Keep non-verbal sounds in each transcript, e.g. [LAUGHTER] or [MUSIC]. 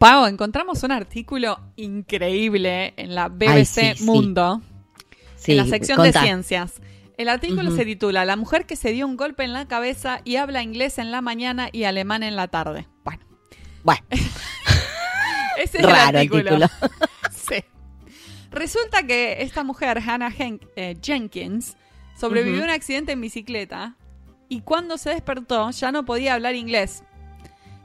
Pau, encontramos un artículo increíble en la BBC Mundo, en la sección de ciencias. El artículo se titula La mujer que se dio un golpe en la cabeza y habla inglés en la mañana y alemán en la tarde. Bueno. Bueno. [LAUGHS] Ese es el artículo. [LAUGHS] sí. Resulta que esta mujer, Hannah eh, Jenkins, sobrevivió a un accidente en bicicleta y cuando se despertó ya no podía hablar inglés.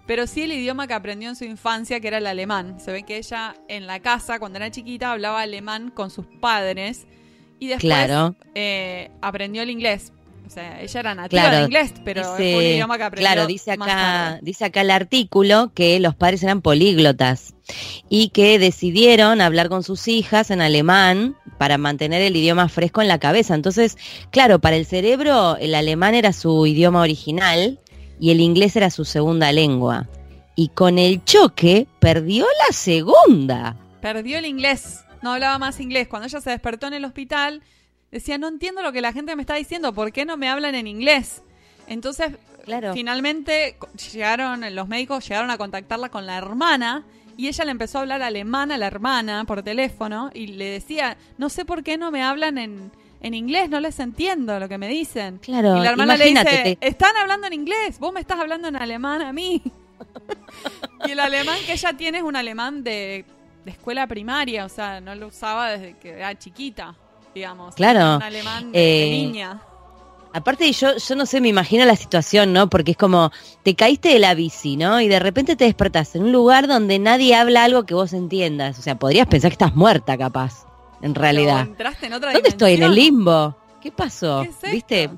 Pero sí el idioma que aprendió en su infancia, que era el alemán. Se ve que ella en la casa, cuando era chiquita, hablaba alemán con sus padres y después eh, aprendió el inglés. O sea, ella era nativa de inglés, pero fue un idioma que aprendió. Claro, dice acá, dice acá el artículo que los padres eran políglotas y que decidieron hablar con sus hijas en alemán para mantener el idioma fresco en la cabeza. Entonces, claro, para el cerebro el alemán era su idioma original y el inglés era su segunda lengua. Y con el choque perdió la segunda. Perdió el inglés no hablaba más inglés. Cuando ella se despertó en el hospital, decía, no entiendo lo que la gente me está diciendo, ¿por qué no me hablan en inglés? Entonces, finalmente llegaron, los médicos llegaron a contactarla con la hermana y ella le empezó a hablar alemán a la hermana por teléfono y le decía, no sé por qué no me hablan en, en inglés, no les entiendo lo que me dicen. Claro, y la hermana le dice, están hablando en inglés, vos me estás hablando en alemán a mí. [LAUGHS] y el alemán que ella tiene es un alemán de de escuela primaria, o sea, no lo usaba desde que era chiquita, digamos. Claro. Un alemán de, eh, niña. Aparte, yo, yo no sé, me imagino la situación, ¿no? Porque es como, te caíste de la bici, ¿no? Y de repente te despertás en un lugar donde nadie habla algo que vos entiendas. O sea, podrías pensar que estás muerta, capaz, en realidad. entraste en otra ¿Dónde estoy? ¿En el limbo? ¿Qué pasó? ¿Viste?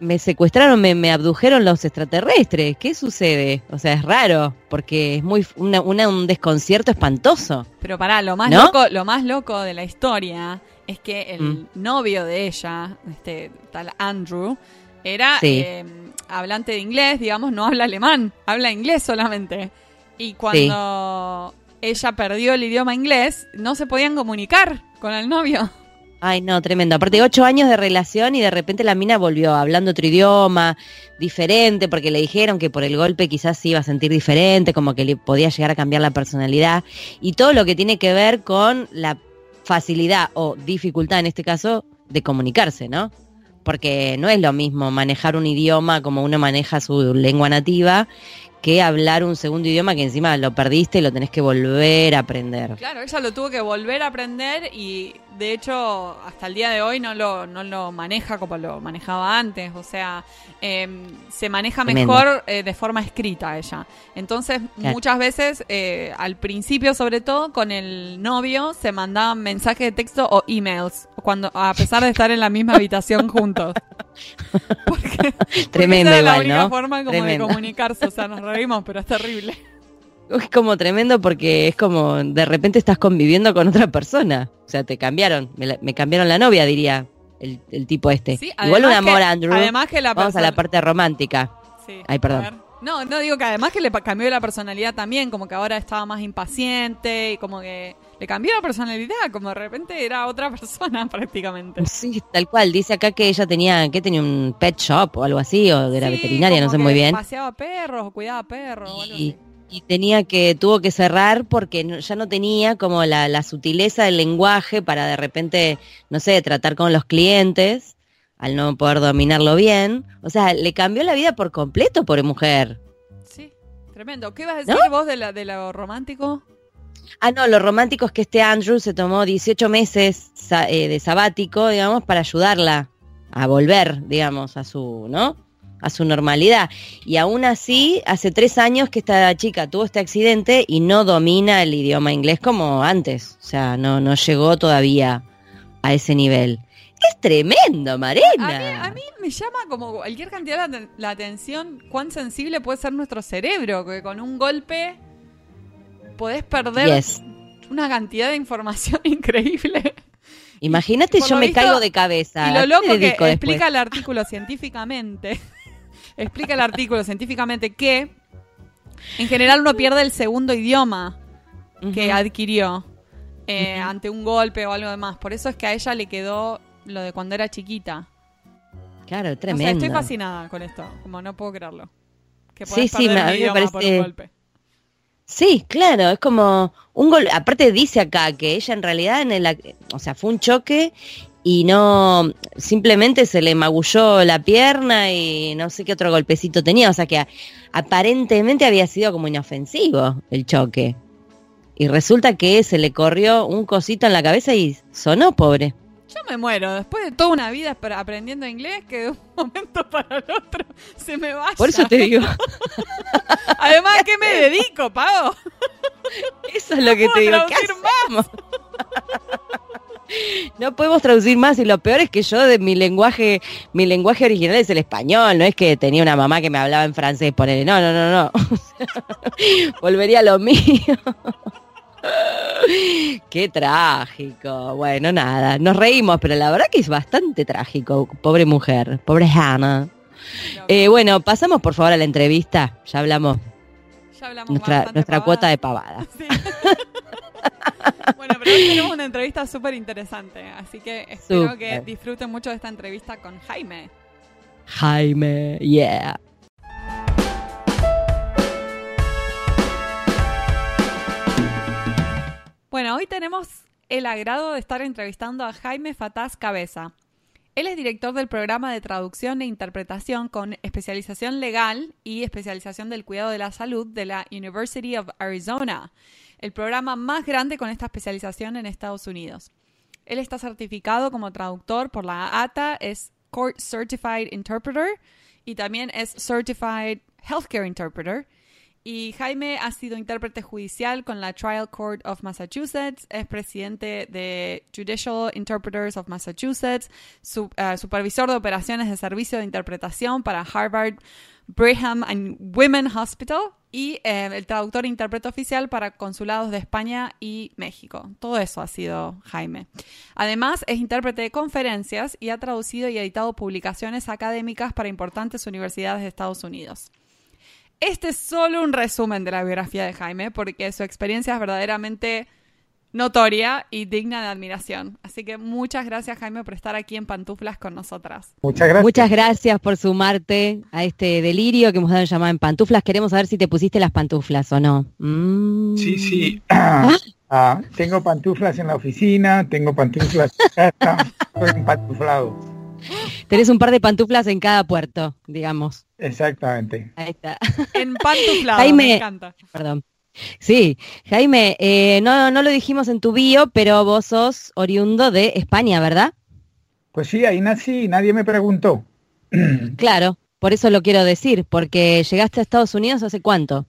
me secuestraron, me, me, abdujeron los extraterrestres. ¿Qué sucede? O sea, es raro, porque es muy una, un desconcierto espantoso. Pero pará, lo más loco, lo más loco de la historia es que el mm. novio de ella, este tal Andrew, era eh, hablante de inglés, digamos, no habla alemán, habla inglés solamente. Y cuando ella perdió el idioma inglés, no se podían comunicar con el novio. Ay, no, tremendo. Aparte, ocho años de relación y de repente la mina volvió hablando otro idioma, diferente, porque le dijeron que por el golpe quizás se iba a sentir diferente, como que le podía llegar a cambiar la personalidad. Y todo lo que tiene que ver con la facilidad o dificultad, en este caso, de comunicarse, ¿no? Porque no es lo mismo manejar un idioma como uno maneja su lengua nativa que hablar un segundo idioma que encima lo perdiste y lo tenés que volver a aprender. Claro, ella lo tuvo que volver a aprender y de hecho hasta el día de hoy no lo, no lo maneja como lo manejaba antes, o sea, em, se maneja mejor eh, de forma escrita ella. Entonces muchas veces, eh, al principio sobre todo, con el novio se mandaban mensajes de texto o emails, cuando, a pesar de estar en la misma habitación juntos. [LAUGHS] Porque, Tremendo porque la única forma como de comunicarse, o sea, nos reímos, pero es terrible. [LAUGHS] Es como tremendo porque es como de repente estás conviviendo con otra persona. O sea, te cambiaron, me, cambiaron la novia, diría el, tipo este. Igual un amor, Andrew. Además que la Vamos a la parte romántica. Sí. Ay, perdón. No, no digo que además que le cambió la personalidad también, como que ahora estaba más impaciente y como que le cambió la personalidad, como de repente era otra [LAUGHS] persona prácticamente. Sí, tal cual. Dice acá que ella tenía, que tenía un pet shop o algo así, o de la veterinaria, no sé muy bien. Paseaba perros o cuidaba perros o algo así y tenía que, tuvo que cerrar porque ya no tenía como la, sutileza del lenguaje para de repente, no sé, tratar con los clientes al no poder dominarlo bien. O sea, le cambió la vida por completo, por mujer. Sí, tremendo. ¿Qué vas a decir vos de, la, de lo romántico? Ah, no, lo romántico es que este Andrew se tomó 18 meses eh, de sabático, digamos, para ayudarla a volver, digamos, a su, ¿no? A su normalidad. Y aún así, hace tres años que esta chica tuvo este accidente y no domina el idioma inglés como antes. O sea, no, no llegó todavía a ese nivel. Es tremendo, Marena. A mí, me llama como cualquier cantidad la, atención cuán sensible puede ser nuestro cerebro, que con un golpe podés perder una cantidad de información [LAUGHS] increíble. Imagínate, yo me caigo de cabeza. Y lo loco que explica el artículo científicamente explica el artículo científicamente que en general uno pierde el segundo idioma que adquirió eh, ante un golpe o algo demás. Por eso es que a ella le quedó lo de cuando era chiquita. Claro, tremendo. estoy fascinada con esto, como no puedo creerlo. Que sí, sí, me, parece... Sí, claro, es como un gol. Aparte dice acá que ella en realidad en el, o sea, fue un choque y no simplemente se le magulló la pierna y no sé qué otro golpecito tenía, o sea que aparentemente había sido como inofensivo el choque. Y resulta que se le corrió un cosito en la cabeza y sonó pobre. Yo me muero, después de toda una vida aprendiendo inglés, que de un [LAUGHS] momento para el otro se me vaya. Por eso te digo. [LAUGHS] Además, ¿a qué me dedico, Pavo? Eso es lo que te digo. ¿Qué más? [LAUGHS] No podemos traducir más y lo peor es que yo de mi lenguaje, mi lenguaje original es el español, no es que tenía una mamá que me hablaba en francés, ponele, no, no, no, no. [LAUGHS] Volvería a lo mío. [LAUGHS] Qué trágico. Bueno, nada, nos reímos, pero la verdad que es bastante trágico. Pobre mujer, pobre Hannah. Eh, bueno, pasamos por favor a la entrevista. Ya hablamos. Ya hablamos nuestra nuestra cuota de pavada. [LAUGHS] [LAUGHS] bueno, pero hoy tenemos una entrevista súper interesante, así que espero que disfruten mucho de esta entrevista con Jaime. Jaime, yeah. Bueno, hoy tenemos el agrado de estar entrevistando a Jaime Fataz Cabeza. Él es director del programa de traducción e interpretación con especialización legal y especialización del cuidado de la salud de la University of Arizona, el programa más grande con esta especialización en Estados Unidos. Él está certificado como traductor por la ATA, es Court Certified Interpreter y también es Certified Healthcare Interpreter y Jaime ha sido intérprete judicial con la Trial Court of Massachusetts, es presidente de Judicial Interpreters of Massachusetts, eh, supervisor de operaciones de servicio de interpretación para Harvard Brigham and Women Hospital y eh, el traductor e intérprete oficial para consulados de España y México. Todo eso ha sido Jaime. Además, es intérprete de conferencias y ha traducido y editado publicaciones académicas para importantes universidades de Estados Unidos. Este es solo un resumen de la biografía de Jaime, porque su experiencia es verdaderamente notoria y digna de admiración. Así que muchas gracias, Jaime, por estar aquí en Pantuflas con nosotras. Muchas gracias. Muchas gracias por sumarte a este delirio que hemos dado llamado en Pantuflas. Queremos saber si te pusiste las pantuflas o no. Mm. Sí, sí. [CLEARS THROAT] Ah, tengo pantuflas en la oficina, tengo pantuflas en casa, [LAUGHS] estoy empantuflado. Tenés un par de pantuflas en cada puerto, digamos. Exactamente. Ahí está. En pantuflas, me encanta. Perdón. Sí, Jaime, eh, no, no lo dijimos en tu bio, pero vos sos oriundo de España, ¿verdad? Pues sí, ahí nací y nadie me preguntó. [CLEARS THROAT] Claro, por eso lo quiero decir, porque llegaste a Estados Unidos hace cuánto.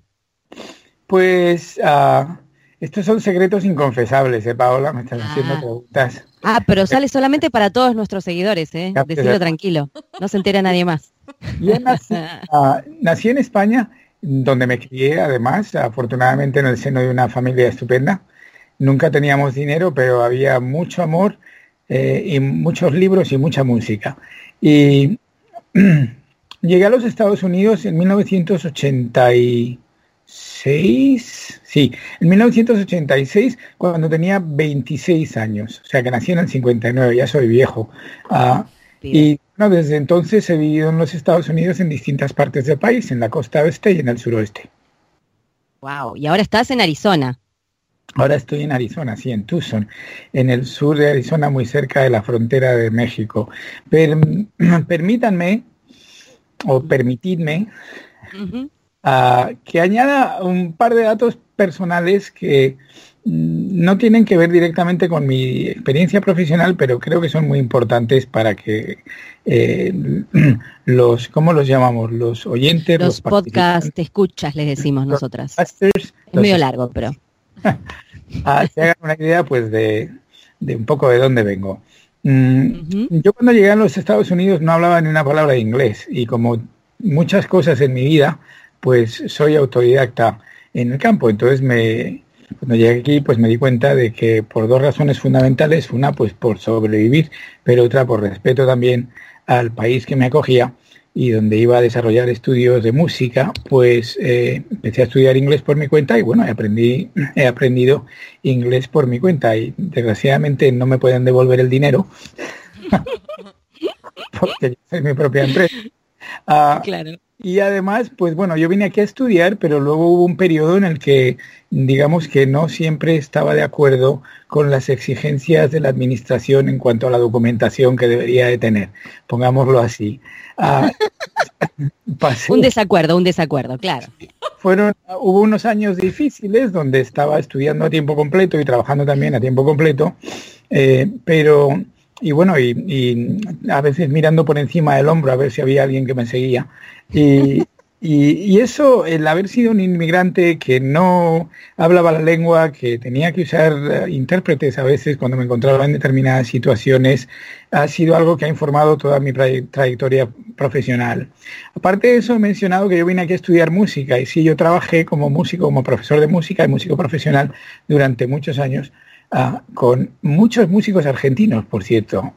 Pues uh, estos son secretos inconfesables, ¿eh, Paola? Me están haciendo ah. preguntas. Ah, pero sale solamente para todos nuestros seguidores, ¿eh? Decirlo tranquilo, no se entera nadie más. Yo [LAUGHS] ah, nací, en España, donde me crié, además, afortunadamente en el seno de una familia estupenda. Nunca teníamos dinero, pero había mucho amor eh, y muchos libros y mucha música. Y [CLEARS THROAT] llegué a los Estados Unidos en 1980 6, sí, en 1986, cuando tenía 26 años, o sea que nací en el 59, ya soy viejo. Ah, y bueno, desde entonces he vivido en los Estados Unidos en distintas partes del país, en la costa oeste y en el suroeste. Wow, y ahora estás en Arizona. Ahora estoy en Arizona, sí, en Tucson, en el sur de Arizona, muy cerca de la frontera de México. [CLEARS THROAT] permítanme, o permitidme, que añada un par de datos personales que no tienen que ver directamente con mi experiencia profesional, pero creo que son muy importantes para que eh, [CLEARS THROAT] los, ¿cómo los llamamos? Los oyentes, los, podcast escuchas, les decimos nosotras. es medio largo, pero. [LAUGHS] ah, se hagan una idea, pues, de, de, un poco de dónde vengo. Mm, yo cuando llegué a los Estados Unidos no hablaba ni una palabra de inglés y como muchas cosas en mi vida, pues soy autodidacta en el campo. Entonces me, cuando llegué aquí, pues me di cuenta de que por dos razones fundamentales, una pues por sobrevivir, pero otra por respeto también al país que me acogía y donde iba a desarrollar estudios de música, pues eh, empecé a estudiar inglés por mi cuenta y bueno, he aprendido inglés por mi cuenta y desgraciadamente no me pueden devolver el dinero [LAUGHS] porque yo soy mi propia empresa. Ah, claro y además, pues bueno, yo vine aquí a estudiar, pero luego hubo un periodo en el que, digamos que no siempre estaba de acuerdo con las exigencias de la administración en cuanto a la documentación que debería de tener, pongámoslo así. Ah, [LAUGHS] un desacuerdo, un desacuerdo, claro. Fueron, hubo unos años difíciles donde estaba estudiando a tiempo completo y trabajando también a tiempo completo, eh, pero y bueno, y, a veces mirando por encima del hombro a ver si había alguien que me seguía. Y, y, eso, el haber sido un inmigrante que no hablaba la lengua, que tenía que usar eh, intérpretes a veces cuando me encontraba en determinadas situaciones, ha sido algo que ha informado toda mi trayectoria profesional. Aparte de eso, he mencionado que yo vine aquí a estudiar música y sí, yo trabajé como músico, como profesor de música y músico profesional durante muchos años Ah, con muchos músicos argentinos, por cierto,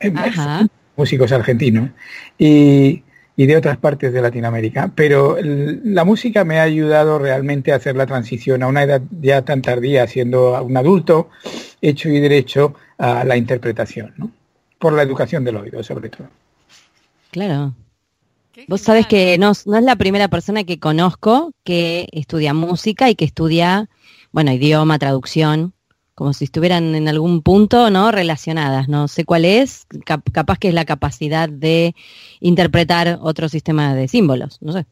músicos argentinos. Y, de otras partes de Latinoamérica, pero la música me ha ayudado realmente a hacer la transición a una edad ya tan tardía, siendo un adulto, hecho y derecho a la interpretación, ¿no? por la educación del oído, sobre todo. Claro. Vos sabés que no, no es la primera persona que conozco que estudia música y que estudia, bueno, idioma, traducción como si estuvieran en algún punto, ¿no? Relacionadas. No sé cuál es, capaz que es la capacidad de interpretar otro sistema de símbolos, no sé.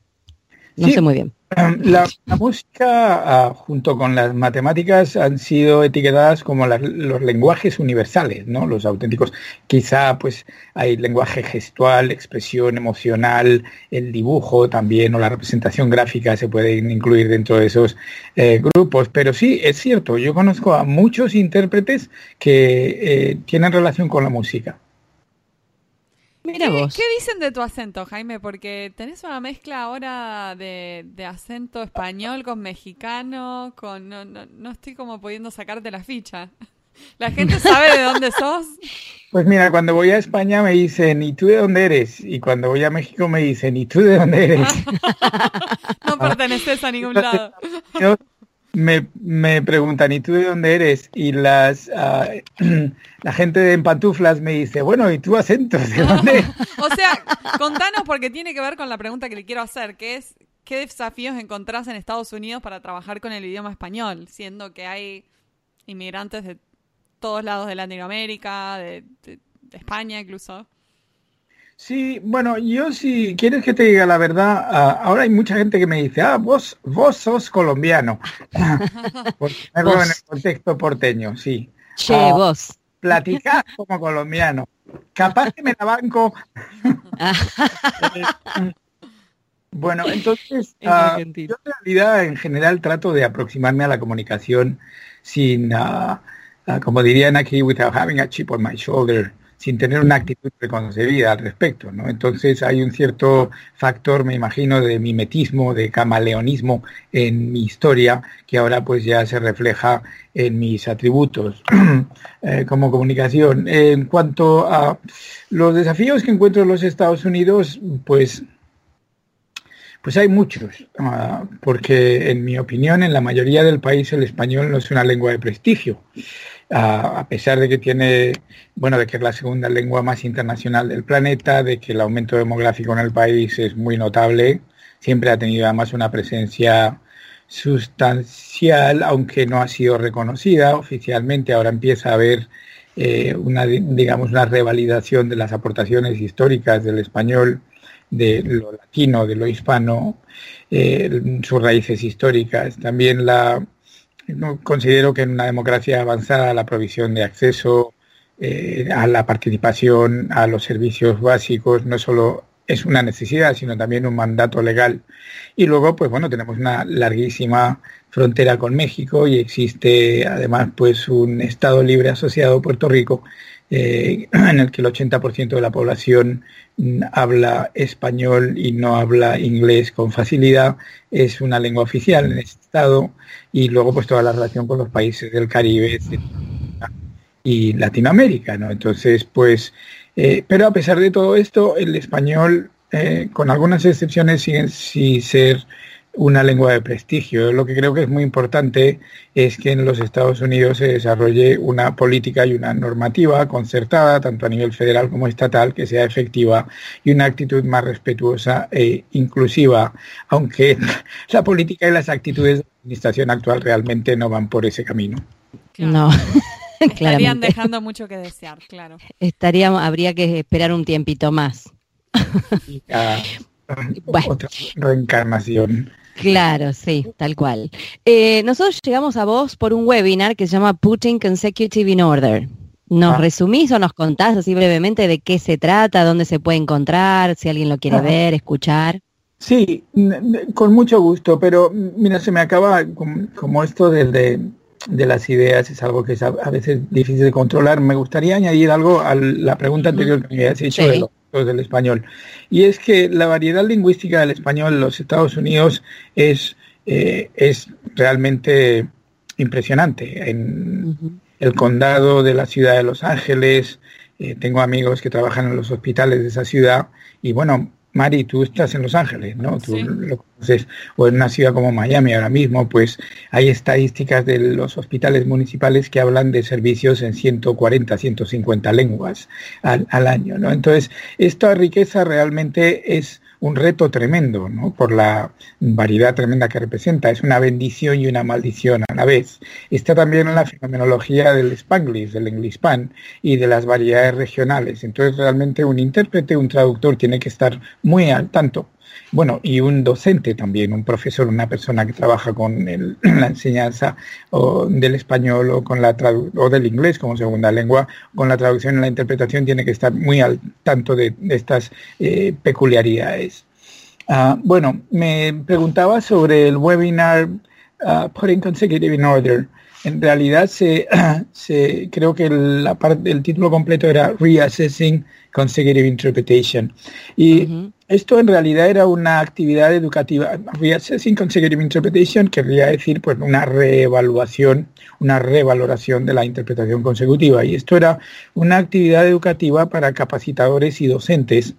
No sé muy bien. [CLEARS THROAT] La, música, ah, junto con las matemáticas, han sido etiquetadas como los lenguajes universales, ¿no? Los auténticos. Quizá, pues, hay lenguaje gestual, expresión emocional, el dibujo también, o la representación gráfica se pueden incluir dentro de esos eh, grupos. Pero sí, es cierto, yo conozco a muchos intérpretes que eh, tienen relación con la música. Mira ¿Qué, ¿Qué dicen de tu acento, Jaime? Porque tenés una mezcla ahora de, acento español con mexicano, con no, no, estoy como pudiendo sacarte la ficha. [LAUGHS] ¿La gente sabe de dónde sos? Pues mira, cuando voy a España me dicen, ¿y tú de dónde eres? Y cuando voy a México me dicen, ¿y tú de dónde eres? [LAUGHS] no perteneces a ningún lado me, me, preguntan, ¿y tú de dónde eres? Y las ah, [CLEARS THROAT] la gente de pantuflas me dice, bueno, ¿y tú acentos de dónde? [LAUGHS] o sea, contanos porque tiene que ver con la pregunta que le quiero hacer, que es, ¿qué desafíos encontrás en Estados Unidos para trabajar con el idioma español? Siendo que hay inmigrantes de todos lados de Latinoamérica, de España incluso. Sí, bueno, yo si quieres que te diga la verdad, ah, ahora hay mucha gente que me dice, ah, vos, vos sos colombiano. [LAUGHS] Por en el contexto porteño, sí. Che, ah, vos. Platicás como colombiano. Capaz que me la banco. [LAUGHS] bueno, entonces, uh, yo en realidad en general trato de aproximarme a la comunicación sin, como dirían aquí, without having a chip on my shoulder sin tener una actitud preconcebida al respecto, ¿no? Entonces hay un cierto factor, me imagino, de mimetismo, de camaleonismo en mi historia, que ahora pues ya se refleja en mis atributos [CLEARS THROAT] eh, como comunicación. En cuanto a los desafíos que encuentro en los Estados Unidos, pues pues hay muchos, ah, porque en mi opinión, en la mayoría del país el español no es una lengua de prestigio a, pesar de que tiene, bueno, de que es la segunda lengua más internacional del planeta, de que el aumento demográfico en el país es muy notable, siempre ha tenido además una presencia sustancial, aunque no ha sido reconocida oficialmente. Ahora empieza a haber eh, una, digamos, una revalidación de las aportaciones históricas del español, de lo latino, de lo hispano, eh, sus raíces históricas. También la no considero que en una democracia avanzada la provisión de acceso eh, a la participación a los servicios básicos no solo es una necesidad, sino también un mandato legal. Y luego, pues bueno, tenemos una larguísima frontera con México y existe además pues un Estado libre asociado Puerto Rico eh, [CLEARS THROAT] en el que el 80% de la población habla español y no habla inglés con facilidad, es una lengua oficial en este estado y luego pues toda la relación con los países del Caribe y Latinoamérica, ¿no? Entonces, pues, eh, pero a pesar de todo esto, el español, eh, con algunas excepciones, sigue sin ser una lengua de prestigio. Lo que creo que es muy importante es que en los Estados Unidos se desarrolle una política y una normativa concertada, tanto a nivel federal como estatal, que sea efectiva y una actitud más respetuosa e inclusiva, aunque [LAUGHS] la política y las actitudes de la administración actual realmente no van por ese camino. No. [LAUGHS] Estarían dejando mucho que desear, claro. Estaríamos, habría que esperar un tiempito más. Otra reencarnación. Claro, sí, tal cual. Eh, nosotros llegamos a vos por un webinar que se llama Putting Consecutive in Order. ¿Nos ah. resumís o nos contás así brevemente de qué se trata, dónde se puede encontrar, si alguien lo quiere ver, escuchar? Sí, con mucho gusto, pero mira, se me acaba como, esto de, de, las ideas, es algo que es a, veces difícil de controlar. Me gustaría añadir algo a la pregunta anterior que me habías hecho del español. Y es que la variedad lingüística del español en los Estados Unidos es, eh, es realmente impresionante. En el condado de la ciudad de Los Ángeles, eh, tengo amigos que trabajan en los hospitales de esa ciudad y bueno, Mari, tú estás en Los Ángeles, ¿no? Tú lo conoces, o en una ciudad como Miami ahora mismo, pues hay estadísticas de los hospitales municipales que hablan de servicios en 140, 150 lenguas al, al año, ¿no? Entonces, esta riqueza realmente es un reto tremendo, ¿no? Por la variedad tremenda que representa. Es una bendición y una maldición a la vez. Está también en la fenomenología del Spanglish, del Englishpan y de las variedades regionales. Entonces, realmente un intérprete, un traductor tiene que estar muy al tanto bueno, y un docente también, un profesor, una persona que trabaja con [CLEARS THROAT] la enseñanza del español o, con la del inglés como segunda lengua, con la traducción y la interpretación, tiene que estar muy al tanto de, estas eh, peculiaridades. Ah, bueno, me preguntaba sobre el webinar uh, Putting Consecutive in Order. En realidad, se, [CLEARS THROAT] se creo que la parte, el título completo era Reassessing Consecutive Interpretation. Y esto en realidad era una actividad educativa. Reassessing Consecutive Interpretation querría decir pues una reevaluación, una revaloración de la interpretación consecutiva. Y esto era una actividad educativa para capacitadores y docentes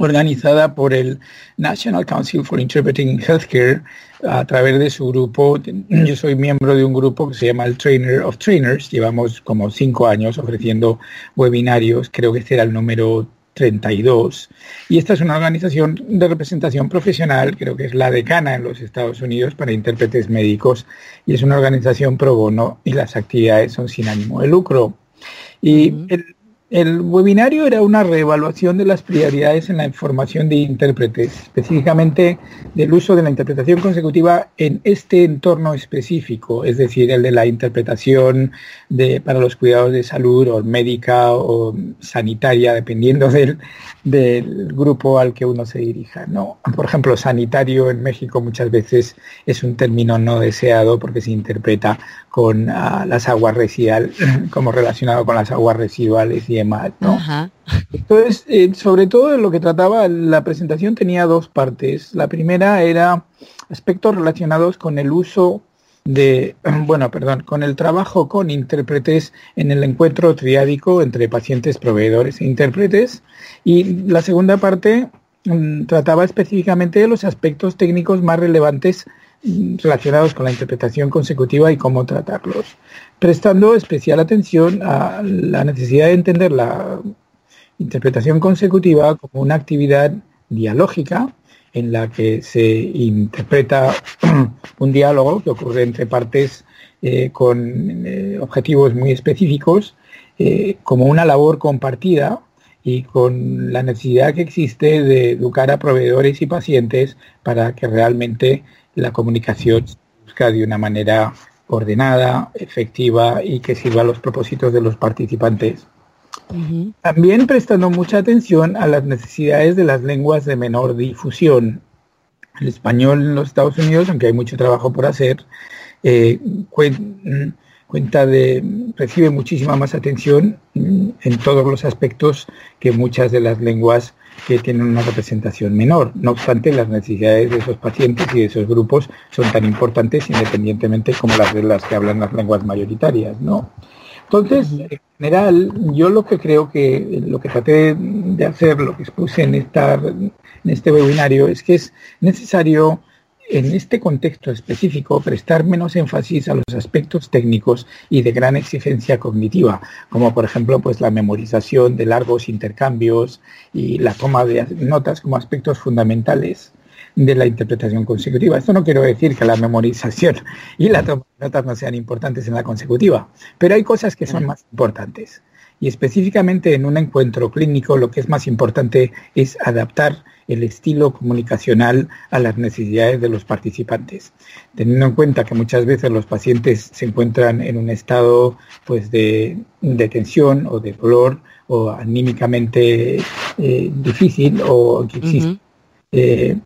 organizada por el National Council for Interpreting Healthcare a través de su grupo. Yo soy miembro de un grupo que se llama el Trainer of Trainers. Llevamos como cinco años ofreciendo webinarios. Creo que este era el número 32. Y esta es una organización de representación profesional, creo que es la decana en los Estados Unidos para intérpretes médicos, y es una organización pro bono y las actividades son sin ánimo de lucro. Y el, el webinario era una reevaluación de las prioridades en la información de intérpretes, específicamente del uso de la interpretación consecutiva en este entorno específico, es decir, el de la interpretación de, para los cuidados de salud o médica o sanitaria, dependiendo del, del grupo al que uno se dirija. ¿no? Por ejemplo, sanitario en México muchas veces es un término no deseado porque se interpreta con ah, las aguas residuales, [LAUGHS] como relacionado con las aguas residuales y demás, ¿no? Entonces, eh, sobre todo lo que trataba la presentación tenía dos partes. La primera era aspectos relacionados con el uso de, [CLEARS THROAT] bueno, perdón, con el trabajo con intérpretes en el encuentro triádico entre pacientes, proveedores e intérpretes. Y la segunda parte mm, trataba específicamente de los aspectos técnicos más relevantes relacionados con la interpretación consecutiva y cómo tratarlos, prestando especial atención a la necesidad de entender la interpretación consecutiva como una actividad dialógica en la que se interpreta [CLEARS THROAT] un diálogo que ocurre entre partes eh, con eh, objetivos muy específicos eh, como una labor compartida y con la necesidad que existe de educar a proveedores y pacientes para que realmente la comunicación se busca de una manera ordenada, efectiva y que sirva a los propósitos de los participantes. También prestando mucha atención a las necesidades de las lenguas de menor difusión. El español en los Estados Unidos, aunque hay mucho trabajo por hacer, eh, cuenta de, recibe muchísima más atención en todos los aspectos que muchas de las lenguas que tienen una representación menor. No obstante, las necesidades de esos pacientes y de esos grupos son tan importantes independientemente como las de las que hablan las lenguas mayoritarias, ¿no? Entonces, en general, yo lo que creo que lo que traté de hacer, lo que expuse en, esta, en este webinario, es que es necesario en este contexto específico prestar menos énfasis a los aspectos técnicos y de gran exigencia cognitiva, como por ejemplo pues la memorización de largos intercambios y la toma de notas como aspectos fundamentales de la interpretación consecutiva. Esto no quiero decir que la memorización y la toma de notas no sean importantes en la consecutiva, pero hay cosas que son más importantes. Y específicamente en un encuentro clínico lo que es más importante es adaptar el estilo comunicacional a las necesidades de los participantes, teniendo en cuenta que muchas veces los pacientes se encuentran en un estado pues de, tensión o de dolor o anímicamente eh, difícil o que existe eh,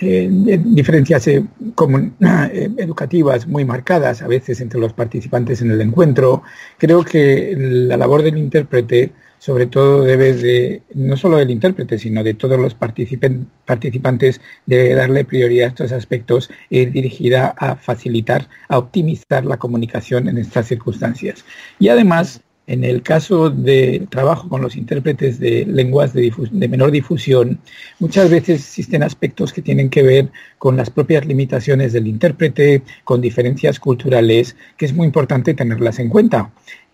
diferencias eh, [CLEARS THROAT] eh, educativas muy marcadas a veces entre los participantes en el encuentro. Creo que la labor del intérprete, sobre todo, debe de, no solo del intérprete, sino de todos los participantes, debe darle prioridad a estos aspectos y dirigida a facilitar, a optimizar la comunicación en estas circunstancias. Y además, en el caso de trabajo con los intérpretes de lenguas de, menor difusión, muchas veces existen aspectos que tienen que ver con las propias limitaciones del intérprete, con diferencias culturales, que es muy importante tenerlas en cuenta.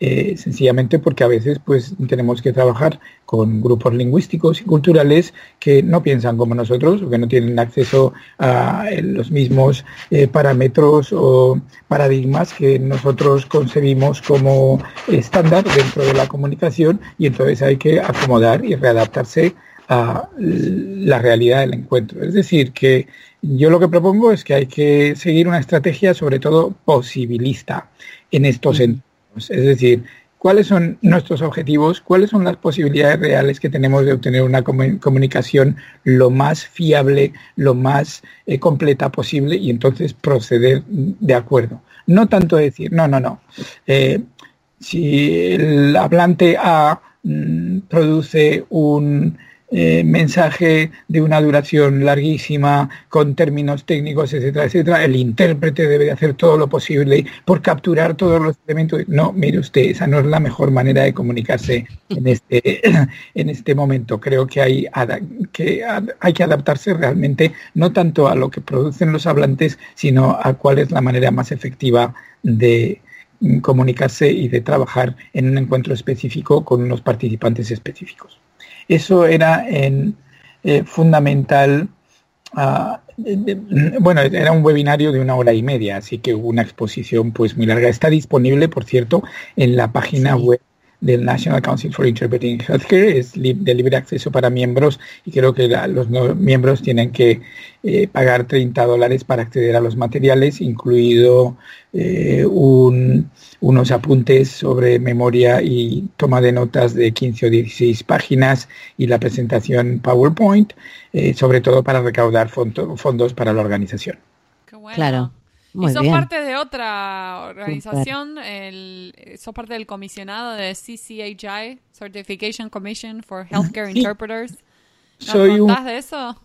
Eh, sencillamente porque a veces pues tenemos que trabajar con grupos lingüísticos y culturales que no piensan como nosotros o que no tienen acceso a eh, los mismos eh, parámetros o paradigmas que nosotros concebimos como estándar dentro de la comunicación y entonces hay que acomodar y readaptarse a la realidad del encuentro. Es decir, que yo lo que propongo es que hay que seguir una estrategia sobre todo posibilista en estos entornos es decir, cuáles son nuestros objetivos, cuáles son las posibilidades reales que tenemos de obtener una comunicación lo más fiable, lo más eh, completa posible y entonces proceder de acuerdo. No tanto decir, no, no, no. Eh, si el hablante A mm, produce un eh, mensaje de una duración larguísima, con términos técnicos, etcétera, etcétera, el intérprete debe hacer todo lo posible por capturar todos los elementos. No, mire usted, esa no es la mejor manera de comunicarse en este, [CLEARS THROAT] en este momento. Creo que hay, que hay que adaptarse realmente no tanto a lo que producen los hablantes, sino a cuál es la manera más efectiva de comunicarse y de trabajar en un encuentro específico con unos participantes específicos. Eso era en, eh, fundamental. Ah, bueno, era un webinario de una hora y media, así que hubo una exposición pues muy larga. Está disponible, por cierto, en la página web del National Council for Interpreting Healthcare, es de libre acceso para miembros y creo que los miembros tienen que eh, pagar 30 dólares para acceder a los materiales, incluido eh, unos apuntes sobre memoria y toma de notas de 15 o 16 páginas y la presentación PowerPoint, eh, sobre todo para recaudar fondos para la organización. Claro. Y sos parte de otra organización, el, sos parte del comisionado de CCHI, Certification Commission for Healthcare Interpreters. ¿Nos [LAUGHS] Soy contás de eso?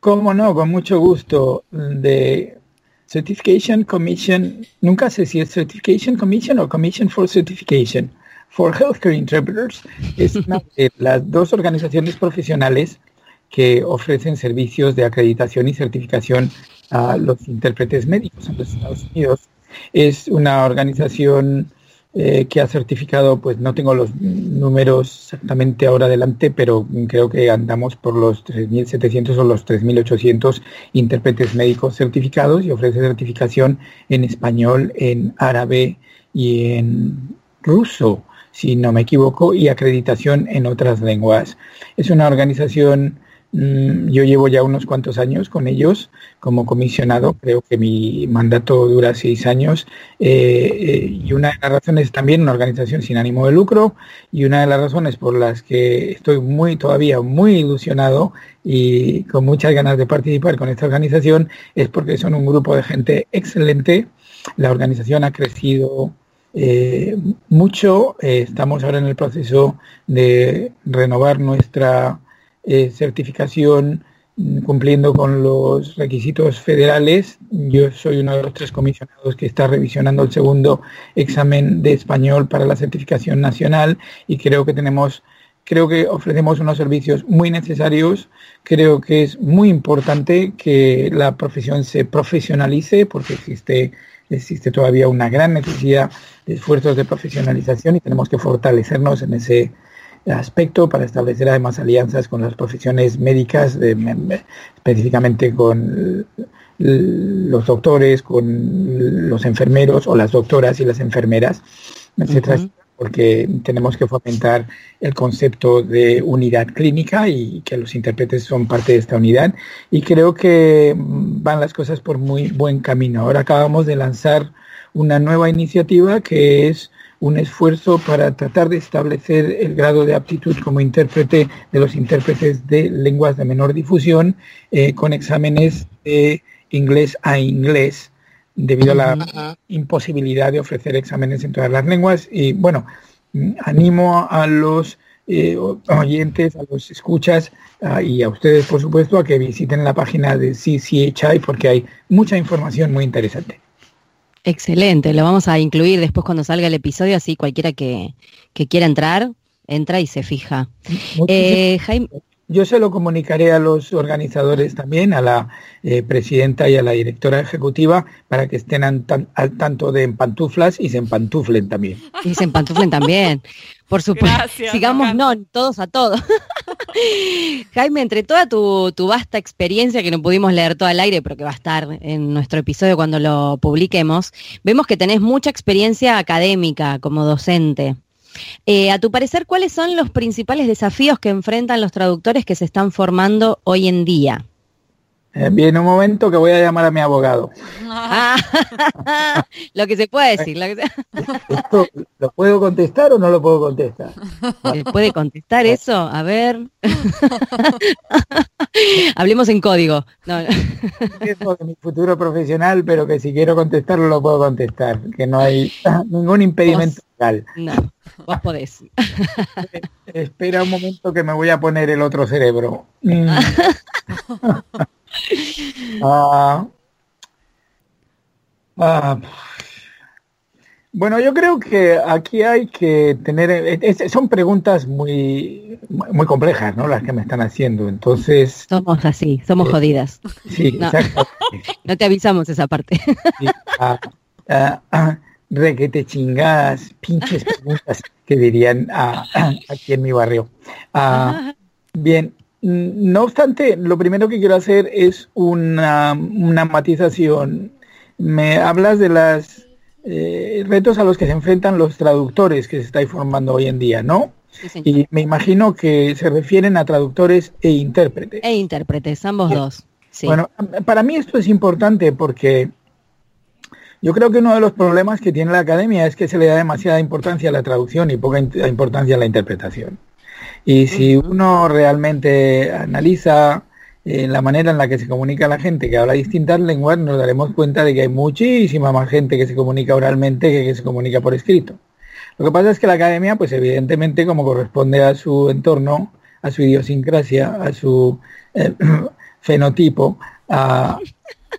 Cómo no, con mucho gusto. De Certification Commission, nunca sé si es Certification Commission o Commission for Certification for Healthcare Interpreters. Es una de las dos organizaciones profesionales que ofrecen servicios de acreditación y certificación a los intérpretes médicos en los Estados Unidos. Es una organización eh, que ha certificado, pues no tengo los números exactamente ahora adelante, pero creo que andamos por los 3.700 o los 3.800 intérpretes médicos certificados y ofrece certificación en español, en árabe y en ruso, si no me equivoco, y acreditación en otras lenguas. Es una organización yo llevo ya unos cuantos años con ellos como comisionado, creo que mi mandato dura seis años eh, eh, y una de las razones es también una organización sin ánimo de lucro y una de las razones por las que estoy muy todavía muy ilusionado y con muchas ganas de participar con esta organización es porque son un grupo de gente excelente. La organización ha crecido eh, mucho. estamos ahora en el proceso de renovar nuestra eh, certificación mm, cumpliendo con los requisitos federales. Yo soy uno de los tres comisionados que está revisionando el segundo examen de español para la certificación nacional y creo que tenemos creo que ofrecemos unos servicios muy necesarios. Creo que es muy importante que la profesión se profesionalice porque existe, existe todavía una gran necesidad de esfuerzos de profesionalización y tenemos que fortalecernos en ese aspecto para establecer además alianzas con las profesiones médicas, específicamente con los doctores, con los enfermeros o las doctoras y las enfermeras, etcétera, porque tenemos que fomentar el concepto de unidad clínica y que los intérpretes son parte de esta unidad. Y creo que van las cosas por muy buen camino. Ahora acabamos de lanzar una nueva iniciativa que es un esfuerzo para tratar de establecer el grado de aptitud como intérprete de los intérpretes de lenguas de menor difusión eh, con exámenes de inglés a inglés debido a la imposibilidad de ofrecer exámenes en todas las lenguas. Y bueno, animo a los eh, oyentes, a los escuchas y a ustedes, por supuesto, a que visiten la página de CCHI porque hay mucha información muy interesante. Excelente, lo vamos a incluir después cuando salga el episodio, así cualquiera que, que quiera entrar, entra y se fija. Eh, Jaime, yo se lo comunicaré a los organizadores también, a la eh, presidenta y a la directora ejecutiva, para que estén al, tanto de pantuflas y se empantuflen también. Y se empantuflen también. Por supuesto. Sigamos, no, todos a todos. Jaime, entre toda tu, vasta experiencia que no pudimos leer todo al aire, pero que va a estar en nuestro episodio cuando lo publiquemos, vemos que tenés mucha experiencia académica como docente. Eh, a tu parecer, ¿cuáles son los principales desafíos que enfrentan los traductores que se están formando hoy en día? Eh, viene un momento que voy a llamar a mi abogado. Ah, [LAUGHS] lo que se puede decir. Lo, puedo contestar o no lo puedo contestar? ¿Puede contestar eso? A ver. [LAUGHS] Hablemos en código. No. [LAUGHS] Es de mi futuro profesional, pero que si quiero contestarlo lo puedo contestar. Que no hay ningún impedimento legal. No, vos podés. Espera un momento que me voy a poner el otro cerebro. Ah, ah, bueno, yo creo que aquí hay que tener, son preguntas muy, muy complejas, ¿no? Las que me están haciendo. Entonces. Somos así, somos eh, jodidas. Sí, no. exacto. [LAUGHS] no te avisamos esa parte. Sí, ah, requete chingadas, pinches preguntas que dirían aquí en mi barrio. [LAUGHS] bien, no obstante, lo primero que quiero hacer es una, matización. Me hablas de los eh, retos a los que se enfrentan los traductores que se está formando hoy en día, ¿no? y me imagino que se refieren a traductores e intérpretes. E intérpretes, ambos dos. Bueno, para mí esto es importante porque yo creo que uno de los problemas que tiene la academia es que se le da demasiada importancia a la traducción y poca importancia a la interpretación. Y si uno realmente analiza eh, la manera en la que se comunica la gente que habla distintas lenguas, nos daremos cuenta de que hay muchísima más gente que se comunica oralmente que que se comunica por escrito. Lo que pasa es que la academia, pues evidentemente, como corresponde a su entorno, a su idiosincrasia, a su eh, [CLEARS THROAT] fenotipo,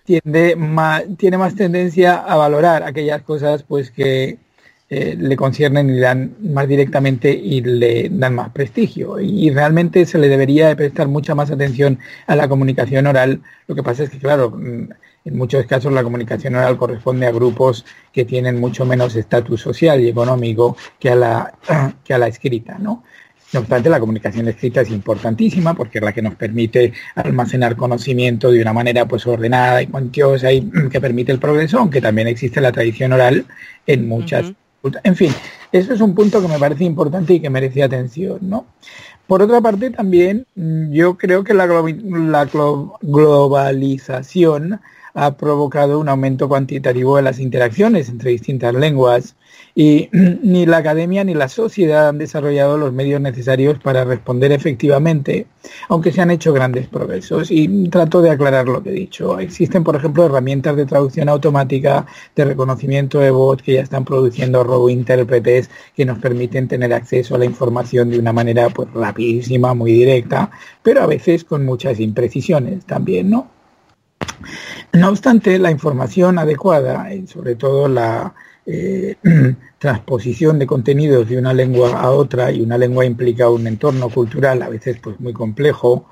tiende tiene más tendencia a valorar aquellas cosas pues que eh, le conciernen y dan más directamente y le dan más prestigio. Y, realmente se le debería de prestar mucha más atención a la comunicación oral. Lo que pasa es que, claro, mm, en muchos casos la comunicación oral corresponde a grupos que tienen mucho menos estatus social y económico que a la, [CLEARS THROAT] que a la escrita, ¿no? No obstante, la comunicación escrita es importantísima porque es la que nos permite almacenar conocimiento de una manera pues ordenada y cuantiosa y [CLEARS THROAT] que permite el progreso, aunque también existe la tradición oral en muchas en fin, eso es un punto que me parece importante y que merece atención, ¿no? Por otra parte, también mm, yo creo que la, la globalización ha provocado un aumento cuantitativo de las interacciones entre distintas lenguas y [CLEARS THROAT] ni la academia ni la sociedad han desarrollado los medios necesarios para responder efectivamente, aunque se han hecho grandes progresos. Y trato de aclarar lo que he dicho. Existen, por ejemplo, herramientas de traducción automática, de reconocimiento de voz que ya están produciendo robo intérpretes que nos permiten tener acceso a la información de una manera pues rapidísima, muy directa, pero a veces con muchas imprecisiones también, ¿no? No obstante, la información adecuada, y sobre todo la eh, [CLEARS THROAT] transposición de contenidos de una lengua a otra y una lengua implica un entorno cultural a veces pues muy complejo.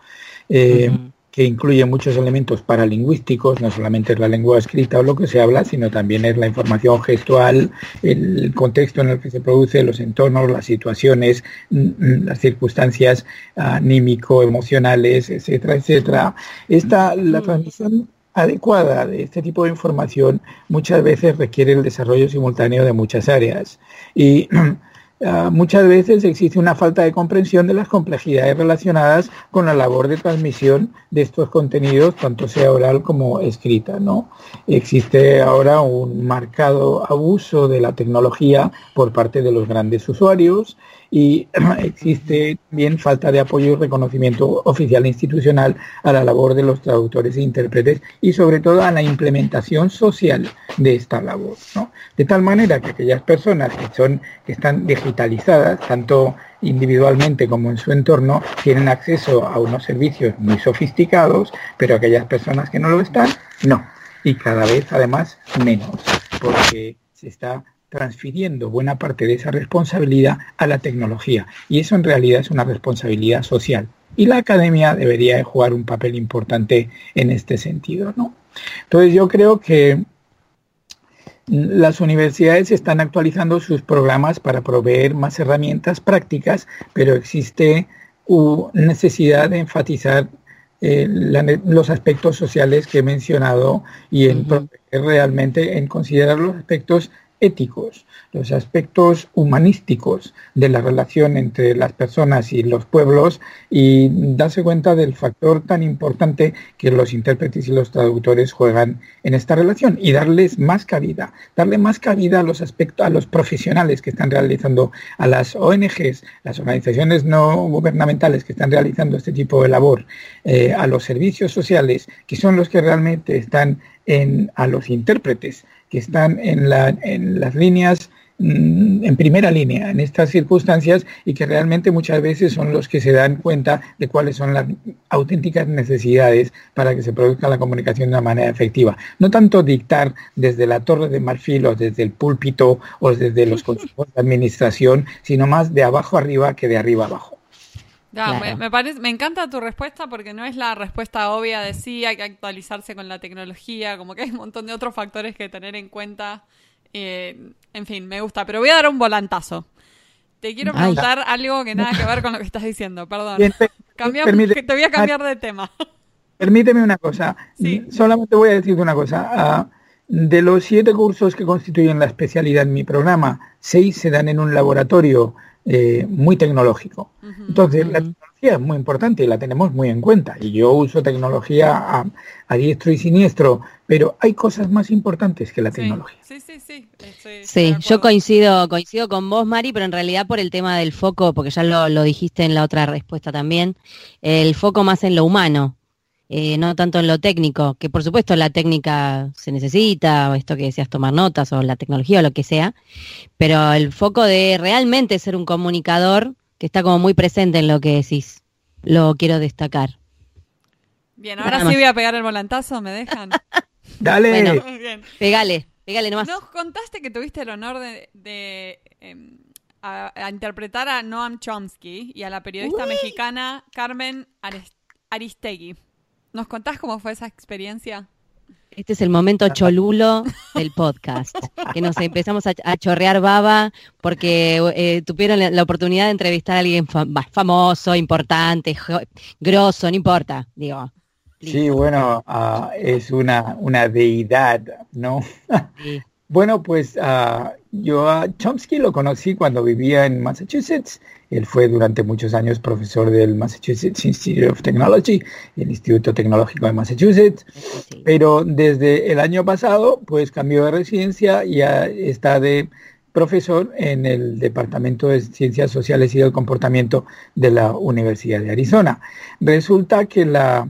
Eh, que incluye muchos elementos paralingüísticos, no solamente es la lengua escrita o lo que se habla, sino también es la información gestual, el contexto en el que se produce, los entornos, las situaciones, mm, mm, las circunstancias anímico-emocionales, etcétera, etcétera. Esta, la transmisión adecuada de este tipo de información muchas veces requiere el desarrollo simultáneo de muchas áreas. Y [CLEARS THROAT] Ah, muchas veces existe una falta de comprensión de las complejidades relacionadas con la labor de transmisión de estos contenidos, tanto sea oral como escrita. ¿no? Existe ahora un marcado abuso de la tecnología por parte de los grandes usuarios y [CLEARS THROAT] existe también falta de apoyo y reconocimiento oficial e institucional a la labor de los traductores e intérpretes y sobre todo a la implementación social de esta labor. De tal manera que aquellas personas que, son, que están digitalizadas, tanto individualmente como en su entorno, tienen acceso a unos servicios muy sofisticados, pero aquellas personas que no lo están, no. Y cada vez además menos, porque se está transfiriendo buena parte de esa responsabilidad a la tecnología. Y eso en realidad es una responsabilidad social. Y la academia debería jugar un papel importante en este sentido. ¿no? Entonces yo creo que las universidades están actualizando sus programas para proveer más herramientas prácticas, pero existe necesidad de enfatizar eh, los aspectos sociales que he mencionado y en realmente en considerar los aspectos éticos, los aspectos humanísticos de la relación entre las personas y los pueblos y darse cuenta del factor tan importante que los intérpretes y los traductores juegan en esta relación y darles más cabida, darle más cabida a los aspectos, a los profesionales que están realizando, a las ONGs, las organizaciones no gubernamentales que están realizando este tipo de labor, eh, a los servicios sociales, que son los que realmente están en, a los intérpretes que están en, la, en las líneas mm, en primera línea en estas circunstancias y que realmente muchas veces son los que se dan cuenta de cuáles son las auténticas necesidades para que se produzca la comunicación de una manera efectiva. No tanto dictar desde la torre de marfil o desde el púlpito o desde los consejos de administración, sino más de abajo arriba que de arriba abajo. Me, parece, me encanta tu respuesta porque no es la respuesta obvia de sí, hay que actualizarse con la tecnología, como que hay un montón de otros factores que tener en cuenta. Eh, en fin, me gusta, pero voy a dar un volantazo. Te quiero preguntar algo que nada que ver con lo que estás diciendo, perdón. te voy a cambiar de tema. Permíteme una cosa, solamente voy a decirte una cosa. Ah, de los siete cursos que constituyen la especialidad en mi programa, seis se dan en un laboratorio eh, muy tecnológico. Entonces, la tecnología es muy importante y la tenemos muy en cuenta. Y yo uso tecnología a, diestro y siniestro, pero hay cosas más importantes que la tecnología. Sí, sí, sí. sí, yo coincido, coincido con vos, Mari, pero en realidad por el tema del foco, porque ya lo, lo dijiste en la otra respuesta también, el foco más en lo humano, eh, no tanto en lo técnico, que por supuesto la técnica se necesita, o esto que decías tomar notas, o la tecnología, o lo que sea, pero el foco de realmente ser un comunicador que está como muy presente en lo que decís, lo quiero destacar. Bien, ahora sí voy a pegar el volantazo, ¿me dejan? [LAUGHS] Dale. Pegale, pegale nomás. Nos contaste que tuviste el honor de, em, a, interpretar a Noam Chomsky y a la periodista mexicana Carmen Aristegui. ¿Nos contás cómo fue esa experiencia? Este es el momento [LAUGHS] cholulo del podcast, que nos empezamos a, chorrear baba porque eh, tuvieron la, oportunidad de entrevistar a alguien famoso, importante, grosso, no importa, digo. Sí, bueno, ah, es una, una deidad, ¿no? Bueno, pues uh, yo a Chomsky lo conocí cuando vivía en Massachusetts. Él fue durante muchos años profesor del Massachusetts Institute of Technology, el Instituto Tecnológico de Massachusetts, pero desde el año pasado pues cambió de residencia y ya está de profesor en el Departamento de Ciencias Sociales y del Comportamiento de la Universidad de Arizona. Resulta que la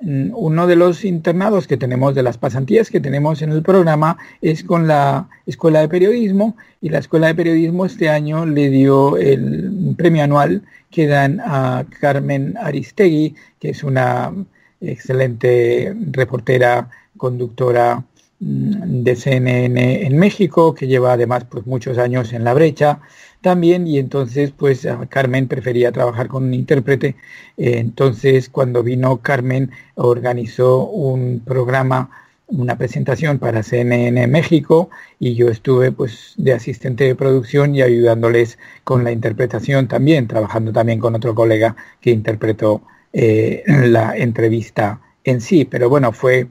uno de los internados que tenemos, de las pasantías que tenemos en el programa, es con la Escuela de Periodismo y la Escuela de Periodismo este año le dio el premio anual que dan a Carmen Aristegui, que es una excelente reportera, conductora mm, de CNN en México, que lleva además pues, muchos años en la brecha también, y entonces pues Carmen prefería trabajar con un intérprete. entonces cuando vino Carmen organizó un programa una presentación para CNN México y yo estuve pues de asistente de producción y ayudándoles con la interpretación también, trabajando también con otro colega que interpretó eh, la entrevista en sí. Pero bueno, fue,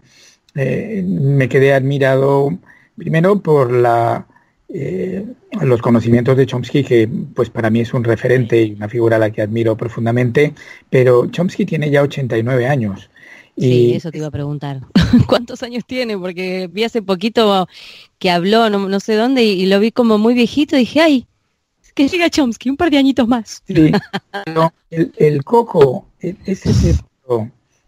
eh, me quedé admirado primero por la, eh, los conocimientos de Chomsky, que pues para mí es un referente y una figura a la que admiro profundamente, pero Chomsky tiene ya 89 años. Sí, eso te iba a preguntar. [LAUGHS] ¿Cuántos años tiene? Porque vi hace poquito que habló, no, sé dónde, y, lo vi como muy viejito. Y dije, ay, que llega Chomsky, un par de añitos más. Sí, el, coco, e, ese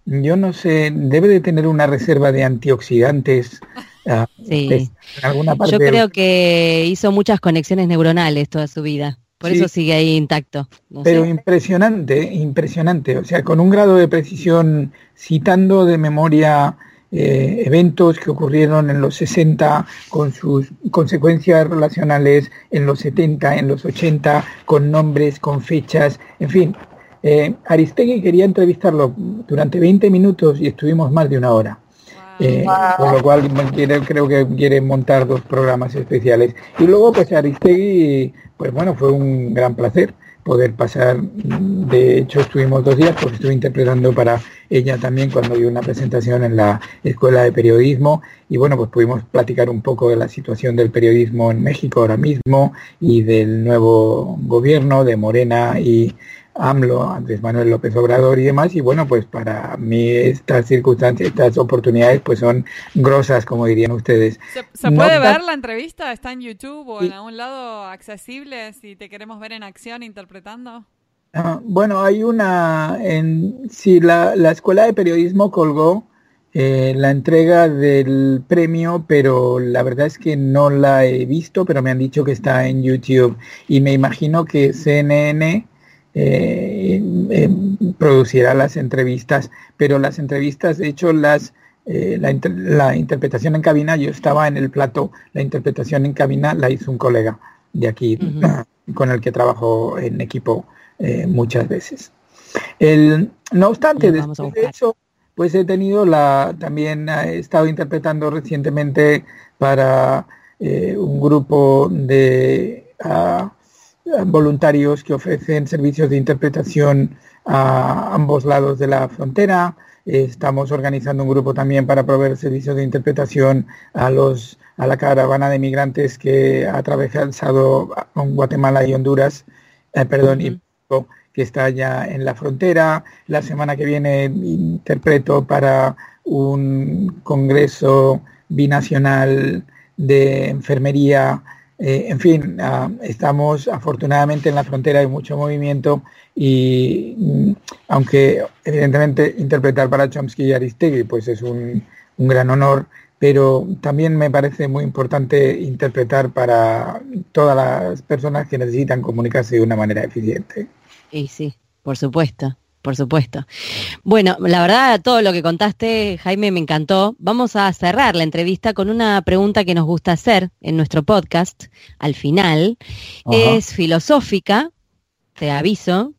yo no sé, debe de tener una reserva de antioxidantes. Ah, sí. alguna parte Yo creo que hizo muchas conexiones neuronales toda su vida. Por eso sigue ahí intacto. Pero impresionante, impresionante. O sea, con un grado de precisión, citando de memoria eh, eventos que ocurrieron en los 60 con sus consecuencias relacionales en los 70, en los 80, con nombres, con fechas, en fin. Eh, Aristegui quería entrevistarlo durante 20 minutos y estuvimos más de una hora. Eh, con lo cual creo que quiere montar dos programas especiales. Y luego, pues Aristegui, pues bueno, fue un gran placer poder pasar. De hecho, estuvimos dos días porque estuve interpretando para ella también cuando dio una presentación en la Escuela de Periodismo. Y bueno, pues pudimos platicar un poco de la situación del periodismo en México ahora mismo y del nuevo gobierno de Morena y AMLO, Andrés Manuel López Obrador y demás. Y bueno, pues para mí estas circunstancias, estas oportunidades, pues son grosas, como dirían ustedes. ¿Se, puede ver la entrevista? ¿Está en YouTube o en algún lado accesible si te queremos ver en acción interpretando? Ah, bueno, hay una, en, si la, la Escuela de Periodismo colgó eh, la entrega del premio, pero la verdad es que no la he visto, pero me han dicho que está en YouTube y me imagino que CNN eh, eh, producirá las entrevistas, pero las entrevistas, de hecho, las eh, la, interpretación en cabina, yo estaba en el plato, la interpretación en cabina la hizo un colega de aquí, con el que trabajo en equipo muchas veces. El, no obstante, después de eso, pues he tenido la, también he estado interpretando recientemente para un grupo de ah, voluntarios que ofrecen servicios de interpretación a ambos lados de la frontera. Estamos organizando un grupo también para proveer servicios de interpretación a los a la caravana de migrantes que ha atravesado Guatemala y Honduras, eh, perdón, y que está ya en la frontera. La semana que viene interpreto para un congreso binacional de enfermería eh, en fin, ah, estamos afortunadamente en la frontera, hay mucho movimiento y mm, aunque evidentemente interpretar para Chomsky y Aristegui pues es un, gran honor, pero también me parece muy importante interpretar para todas las personas que necesitan comunicarse de una manera eficiente. Y sí, por supuesto por supuesto. Bueno, la verdad, todo lo que contaste, Jaime, me encantó. Vamos a cerrar la entrevista con una pregunta que nos gusta hacer en nuestro podcast al final. Es filosófica, te aviso,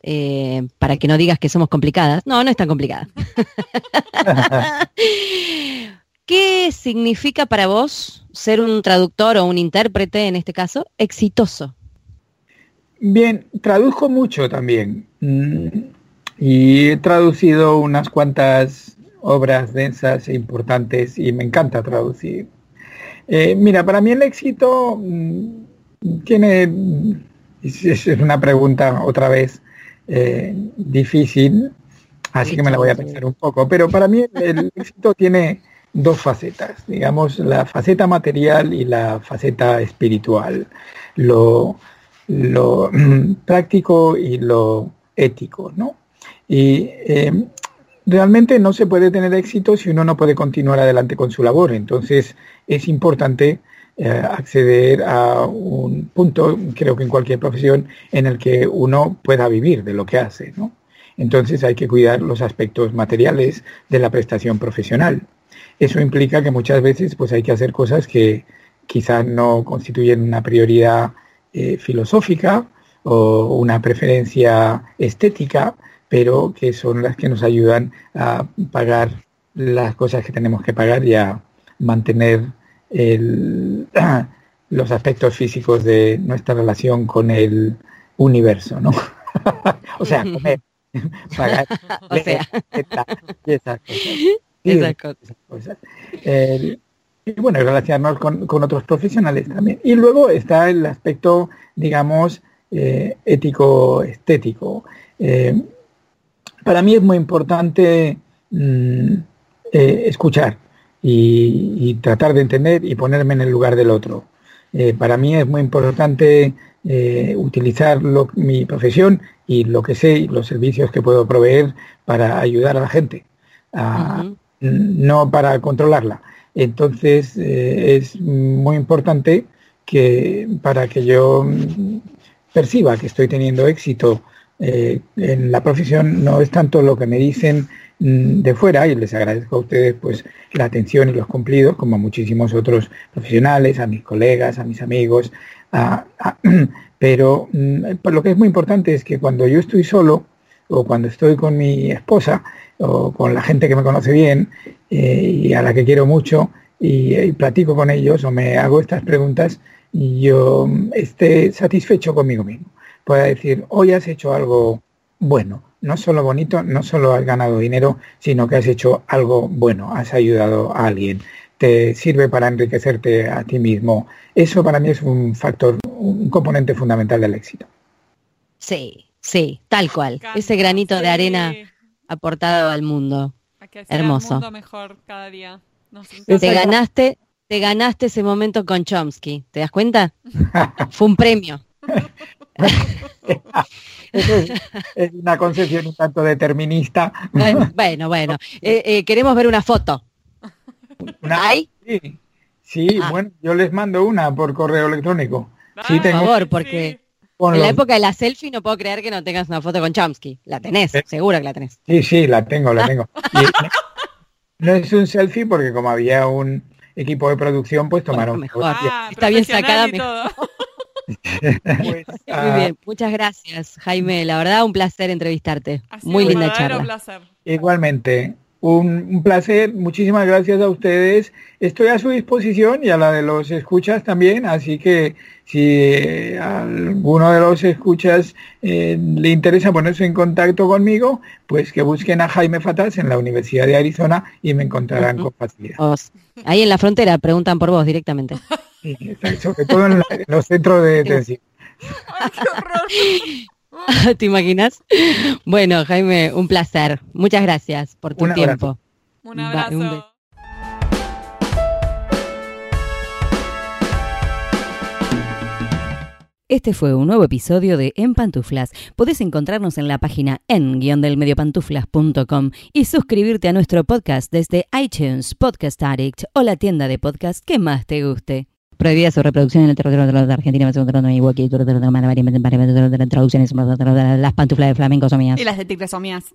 eh, para que no digas que somos complicadas. No, no es tan complicada. [LAUGHS] ¿Qué significa para vos ser un traductor o un intérprete, en este caso, exitoso? Bien, traduzco mucho también. Mm, y he traducido unas cuantas obras densas e importantes y me encanta traducir. Eh, mira, para mí el éxito mm, tiene, es una pregunta otra vez eh, difícil, así que me la voy a pensar un poco, pero para mí el [LAUGHS] éxito tiene dos facetas, digamos, la faceta material y la faceta espiritual, lo, lo [CLEARS THROAT] práctico y lo ético, ¿no? Y eh, realmente no se puede tener éxito si uno no puede continuar adelante con su labor. Entonces es importante eh, acceder a un punto, creo que en cualquier profesión, en el que uno pueda vivir de lo que hace. ¿no? Entonces hay que cuidar los aspectos materiales de la prestación profesional. Eso implica que muchas veces pues hay que hacer cosas que quizás no constituyen una prioridad eh, filosófica o una preferencia estética, pero que son las que nos ayudan a pagar las cosas que tenemos que pagar y a mantener [CLEARS THROAT] los aspectos físicos de nuestra relación con el universo, ¿no? [LAUGHS] o sea, comer, [LAUGHS] pagar, [LAUGHS] o sea. y bueno, relacionarnos con, con, otros profesionales también. Y luego está el aspecto, digamos, eh, ético-estético. Eh, para mí es muy importante mm, eh, escuchar y, tratar de entender y ponerme en el lugar del otro. para mí es muy importante utilizar mi profesión y lo que sé y los servicios que puedo proveer para ayudar a la gente, no para controlarla. Entonces es muy importante que para que yo perciba que estoy teniendo éxito eh, en la profesión no es tanto lo que me dicen mm, de fuera y les agradezco a ustedes pues la atención y los cumplidos como a muchísimos otros profesionales, a mis colegas, a mis amigos, [CLEARS THROAT] pero mm, lo que es muy importante es que cuando yo estoy solo o cuando estoy con mi esposa o con la gente que me conoce bien eh, y a la que quiero mucho y, y platico con ellos o me hago estas preguntas, yo esté satisfecho conmigo mismo. Pueda decir, hoy has hecho algo bueno, no solo bonito, no solo has ganado dinero, sino que has hecho algo bueno, has ayudado a alguien, te sirve para enriquecerte a ti mismo. Eso para mí es un factor, un componente fundamental del éxito. Sí, sí, tal cual. Ese granito de arena aportado al mundo. Hermoso. mejor cada día. te ganaste, te ganaste ese momento con Chomsky, ¿te das cuenta? [LAUGHS] Fue un premio. [LAUGHS] [LAUGHS] es, una concepción un tanto determinista. [LAUGHS] Bueno, bueno, eh, eh, queremos ver una foto. ¿Hay? Sí, ah. bueno, yo les mando una por correo electrónico. Sí, por favor, porque en la época de la selfie no puedo creer que no tengas una foto con Chomsky. La tenés, eh. seguro que la tenés. Sí, sí, la tengo, la tengo. [LAUGHS] no es un selfie porque como había un equipo de producción, pues tomaron. mejor. Ah, Está bien sacada. Pues, [LAUGHS] Muy ah, bien, muchas gracias, Jaime. La verdad, un placer entrevistarte. Muy linda charla. Igualmente, un, placer, muchísimas gracias a ustedes. Estoy a su disposición y a la de los escuchas también, así que si a alguno de los escuchas eh, le interesa ponerse en contacto conmigo, pues que busquen a Jaime Fatas en la Universidad de Arizona y me encontrarán con facilidad. Ahí en la frontera preguntan por vos directamente. [LAUGHS] Sí, sobre todo en, los centros de detención. [LAUGHS] ¿Te imaginas? Bueno, Jaime, un placer. Muchas gracias por tu tiempo. Un abrazo. Este fue un nuevo episodio de En Pantuflas. Podés encontrarnos en la página en-delmediopantuflas.com y suscribirte a nuestro podcast desde iTunes, Podcast Addict o la tienda de podcast que más te guste. Prohibida su reproducción en el territorio de la Argentina, traducciones, las pantuflas de flamenco son mías. Y las de tigre son mías.